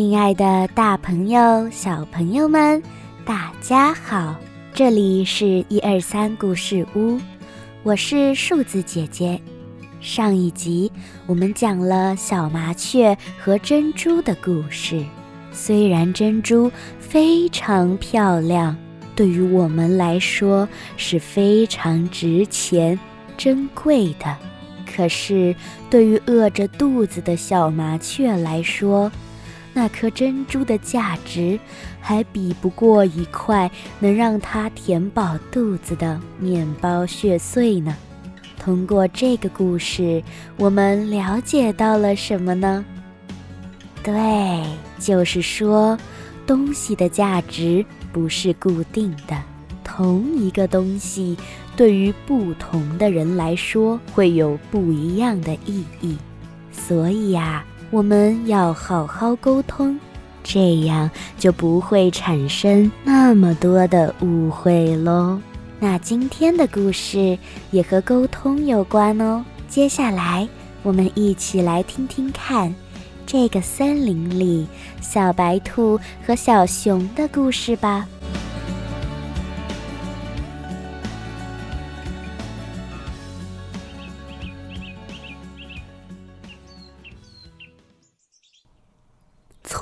亲爱的，大朋友、小朋友们，大家好！这里是一二三故事屋，我是数字姐姐。上一集我们讲了小麻雀和珍珠的故事。虽然珍珠非常漂亮，对于我们来说是非常值钱、珍贵的，可是对于饿着肚子的小麻雀来说，那颗珍珠的价值，还比不过一块能让它填饱肚子的面包屑碎呢。通过这个故事，我们了解到了什么呢？对，就是说，东西的价值不是固定的，同一个东西对于不同的人来说会有不一样的意义。所以呀。我们要好好沟通，这样就不会产生那么多的误会喽。那今天的故事也和沟通有关哦。接下来，我们一起来听听看，这个森林里小白兔和小熊的故事吧。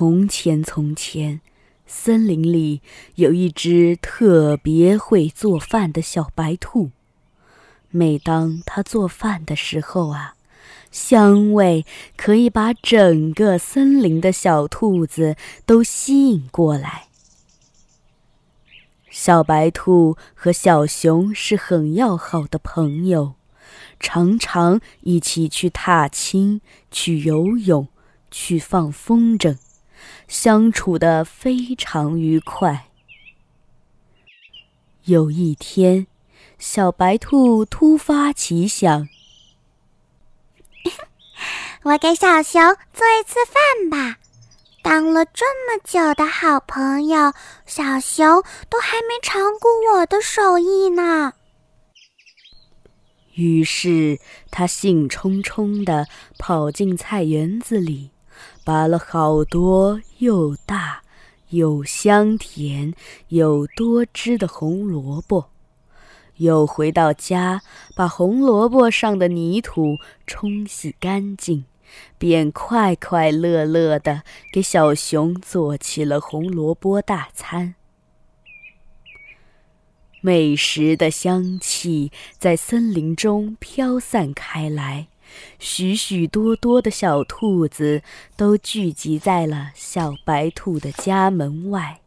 从前，从前，森林里有一只特别会做饭的小白兔。每当它做饭的时候啊，香味可以把整个森林的小兔子都吸引过来。小白兔和小熊是很要好的朋友，常常一起去踏青、去游泳、去放风筝。相处的非常愉快。有一天，小白兔突发奇想：“ 我给小熊做一次饭吧。当了这么久的好朋友，小熊都还没尝过我的手艺呢。”于是，他兴冲冲地跑进菜园子里。拔了好多又大又香甜又多汁的红萝卜，又回到家把红萝卜上的泥土冲洗干净，便快快乐乐地给小熊做起了红萝卜大餐。美食的香气在森林中飘散开来。许许多多的小兔子都聚集在了小白兔的家门外。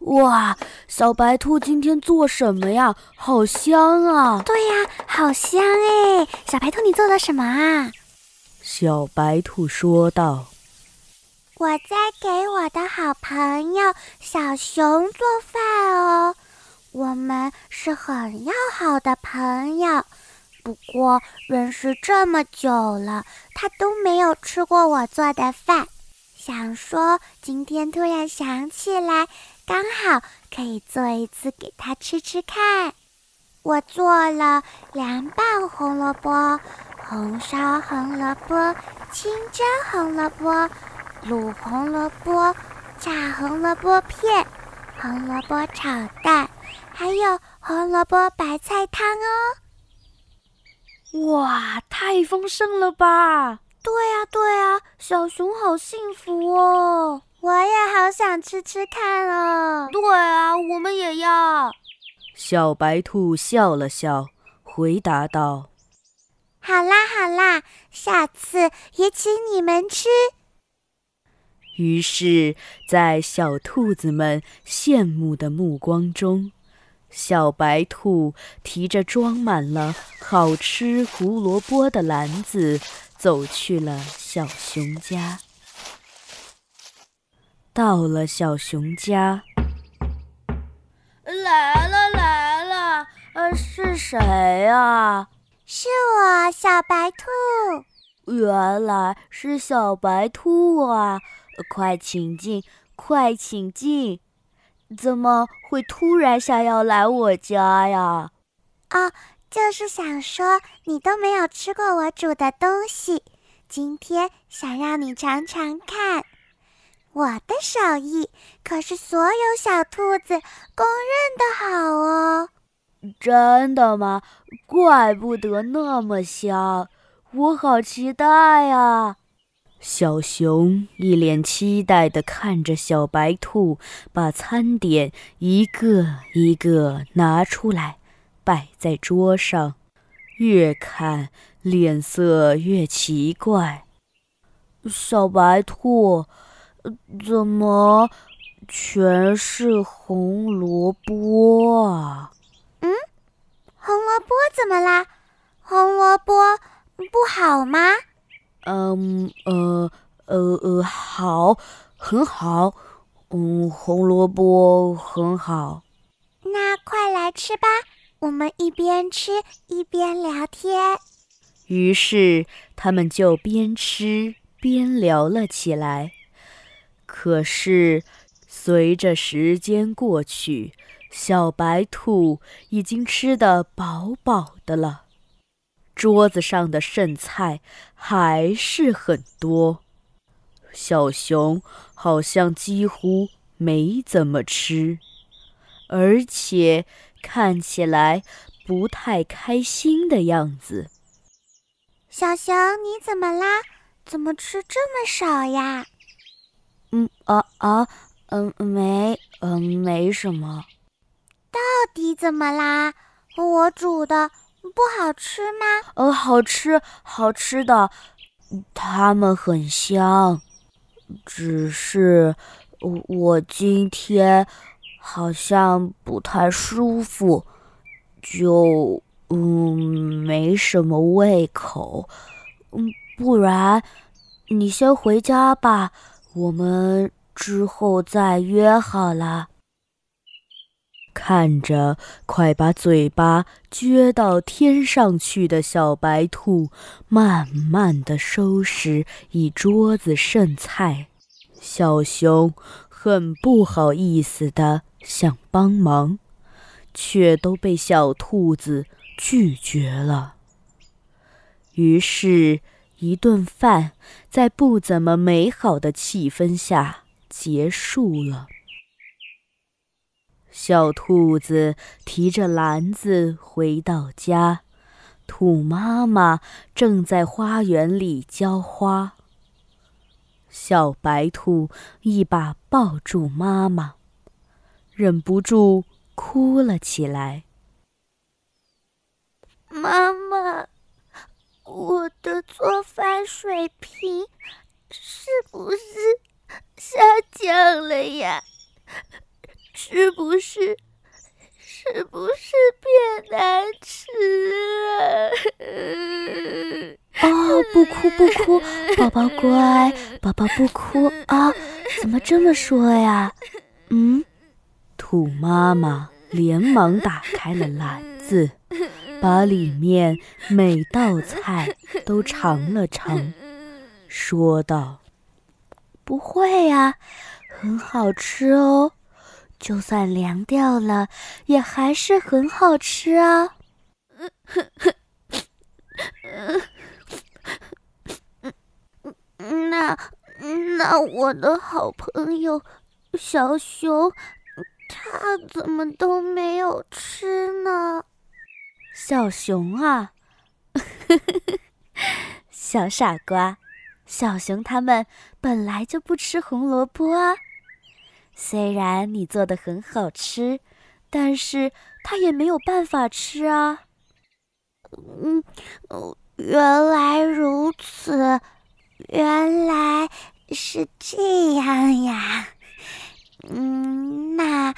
哇，小白兔今天做什么呀？好香啊！对呀，好香哎！小白兔，你做了什么啊？小白兔说道：“我在给我的好朋友小熊做饭哦，我们是很要好的朋友。”不过认识这么久了，他都没有吃过我做的饭。想说今天突然想起来，刚好可以做一次给他吃吃看。我做了凉拌红萝卜、红烧红萝卜、清蒸红萝卜、卤红萝卜、炸红萝卜片、红萝卜炒蛋，还有红萝卜白菜汤哦。哇，太丰盛了吧！对呀，对呀，小熊好幸福哦！我也好想吃吃看哦。对啊，我们也要。小白兔笑了笑，回答道：“好啦，好啦，下次也请你们吃。”于是，在小兔子们羡慕的目光中。小白兔提着装满了好吃胡萝卜的篮子，走去了小熊家。到了小熊家，来了来了，呃，是谁啊？是我，小白兔。原来是小白兔啊！快请进，快请进。怎么会突然想要来我家呀？哦，就是想说你都没有吃过我煮的东西，今天想让你尝尝看。我的手艺可是所有小兔子公认的好哦。真的吗？怪不得那么香，我好期待呀！小熊一脸期待地看着小白兔把餐点一个一个拿出来，摆在桌上，越看脸色越奇怪。小白兔，怎么全是红萝卜啊？嗯，红萝卜怎么啦？红萝卜不好吗？嗯呃呃呃，好，很好，嗯，红萝卜很好。那快来吃吧，我们一边吃一边聊天。于是他们就边吃边聊了起来。可是随着时间过去，小白兔已经吃得饱饱的了。桌子上的剩菜还是很多，小熊好像几乎没怎么吃，而且看起来不太开心的样子。小熊，你怎么啦？怎么吃这么少呀？嗯啊啊，嗯没，嗯没什么。到底怎么啦？我煮的。不好吃吗？呃，好吃，好吃的，它们很香。只是我今天好像不太舒服，就嗯没什么胃口。嗯，不然你先回家吧，我们之后再约好了。看着快把嘴巴撅到天上去的小白兔，慢慢的收拾一桌子剩菜，小熊很不好意思的想帮忙，却都被小兔子拒绝了。于是，一顿饭在不怎么美好的气氛下结束了。小兔子提着篮子回到家，兔妈妈正在花园里浇花。小白兔一把抱住妈妈，忍不住哭了起来。妈妈，我的做饭水平是不是下降了呀？是不是？是不是变难吃了？哦，不哭不哭，宝宝乖，宝宝不哭啊！怎么这么说呀？嗯，兔妈妈连忙打开了篮子，把里面每道菜都尝了尝，说道：“不会呀，很好吃哦。”就算凉掉了，也还是很好吃啊！那那我的好朋友小熊，他怎么都没有吃呢？小熊啊，小傻瓜，小熊他们本来就不吃红萝卜啊。虽然你做的很好吃，但是他也没有办法吃啊。嗯，哦原来如此，原来是这样呀。嗯，那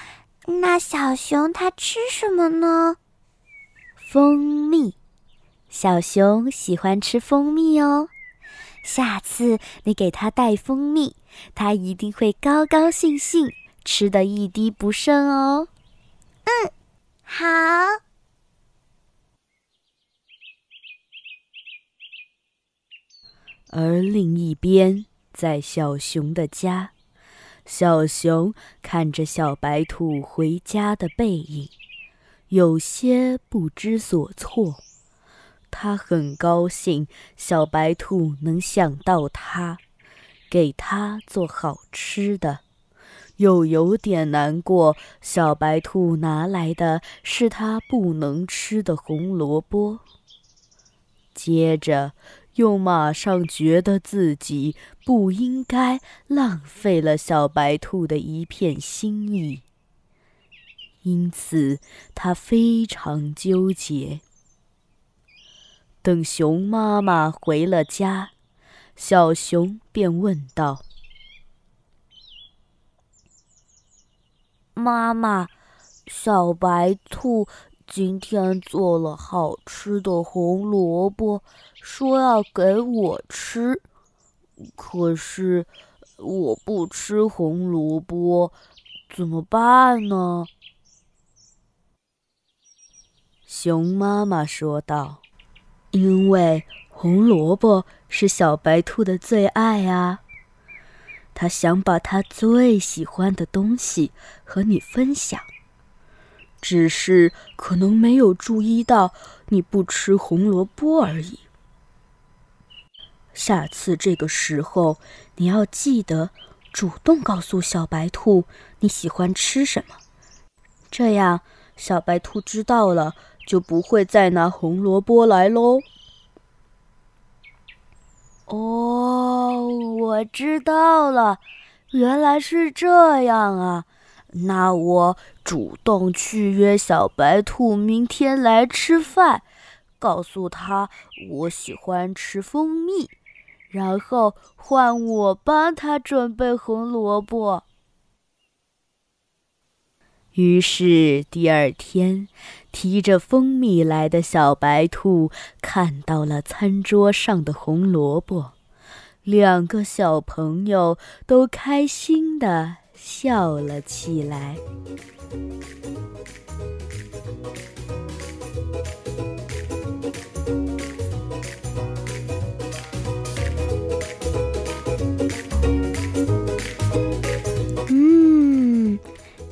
那小熊它吃什么呢？蜂蜜，小熊喜欢吃蜂蜜哦。下次你给它带蜂蜜，它一定会高高兴兴，吃的一滴不剩哦。嗯，好。而另一边，在小熊的家，小熊看着小白兔回家的背影，有些不知所措。他很高兴小白兔能想到他，给他做好吃的，又有点难过。小白兔拿来的是他不能吃的红萝卜，接着又马上觉得自己不应该浪费了小白兔的一片心意，因此他非常纠结。等熊妈妈回了家。小熊便问道：“妈妈，小白兔今天做了好吃的红萝卜，说要给我吃。可是我不吃红萝卜，怎么办呢？”熊妈妈说道：“因为……”红萝卜是小白兔的最爱啊！他想把他最喜欢的东西和你分享，只是可能没有注意到你不吃红萝卜而已。下次这个时候，你要记得主动告诉小白兔你喜欢吃什么，这样小白兔知道了，就不会再拿红萝卜来喽。哦，我知道了，原来是这样啊！那我主动去约小白兔明天来吃饭，告诉他我喜欢吃蜂蜜，然后换我帮他准备红萝卜。于是第二天，提着蜂蜜来的小白兔看到了餐桌上的红萝卜，两个小朋友都开心的笑了起来。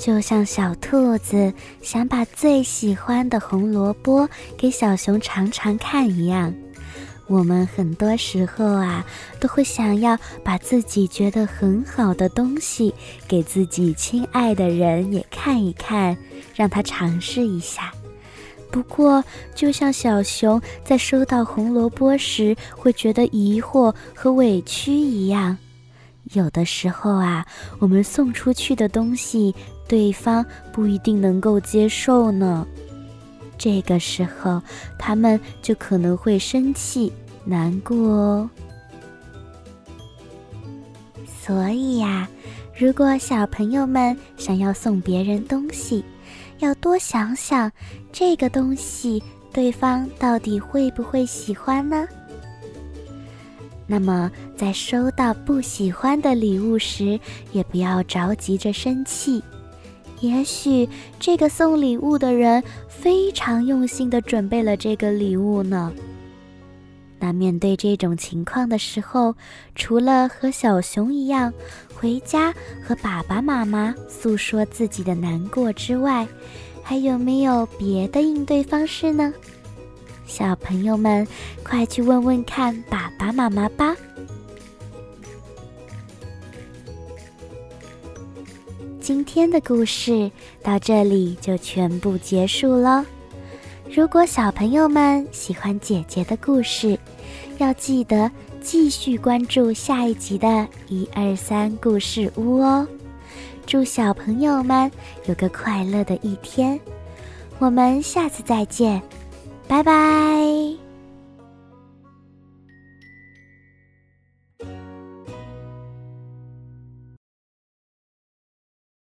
就像小兔子想把最喜欢的红萝卜给小熊尝尝看一样，我们很多时候啊，都会想要把自己觉得很好的东西给自己亲爱的人也看一看，让他尝试一下。不过，就像小熊在收到红萝卜时会觉得疑惑和委屈一样，有的时候啊，我们送出去的东西。对方不一定能够接受呢，这个时候他们就可能会生气、难过哦。所以呀，如果小朋友们想要送别人东西，要多想想这个东西对方到底会不会喜欢呢？那么在收到不喜欢的礼物时，也不要着急着生气。也许这个送礼物的人非常用心的准备了这个礼物呢。那面对这种情况的时候，除了和小熊一样回家和爸爸妈妈诉说自己的难过之外，还有没有别的应对方式呢？小朋友们，快去问问看爸爸妈妈吧。今天的故事到这里就全部结束喽。如果小朋友们喜欢姐姐的故事，要记得继续关注下一集的一二三故事屋哦。祝小朋友们有个快乐的一天，我们下次再见，拜拜。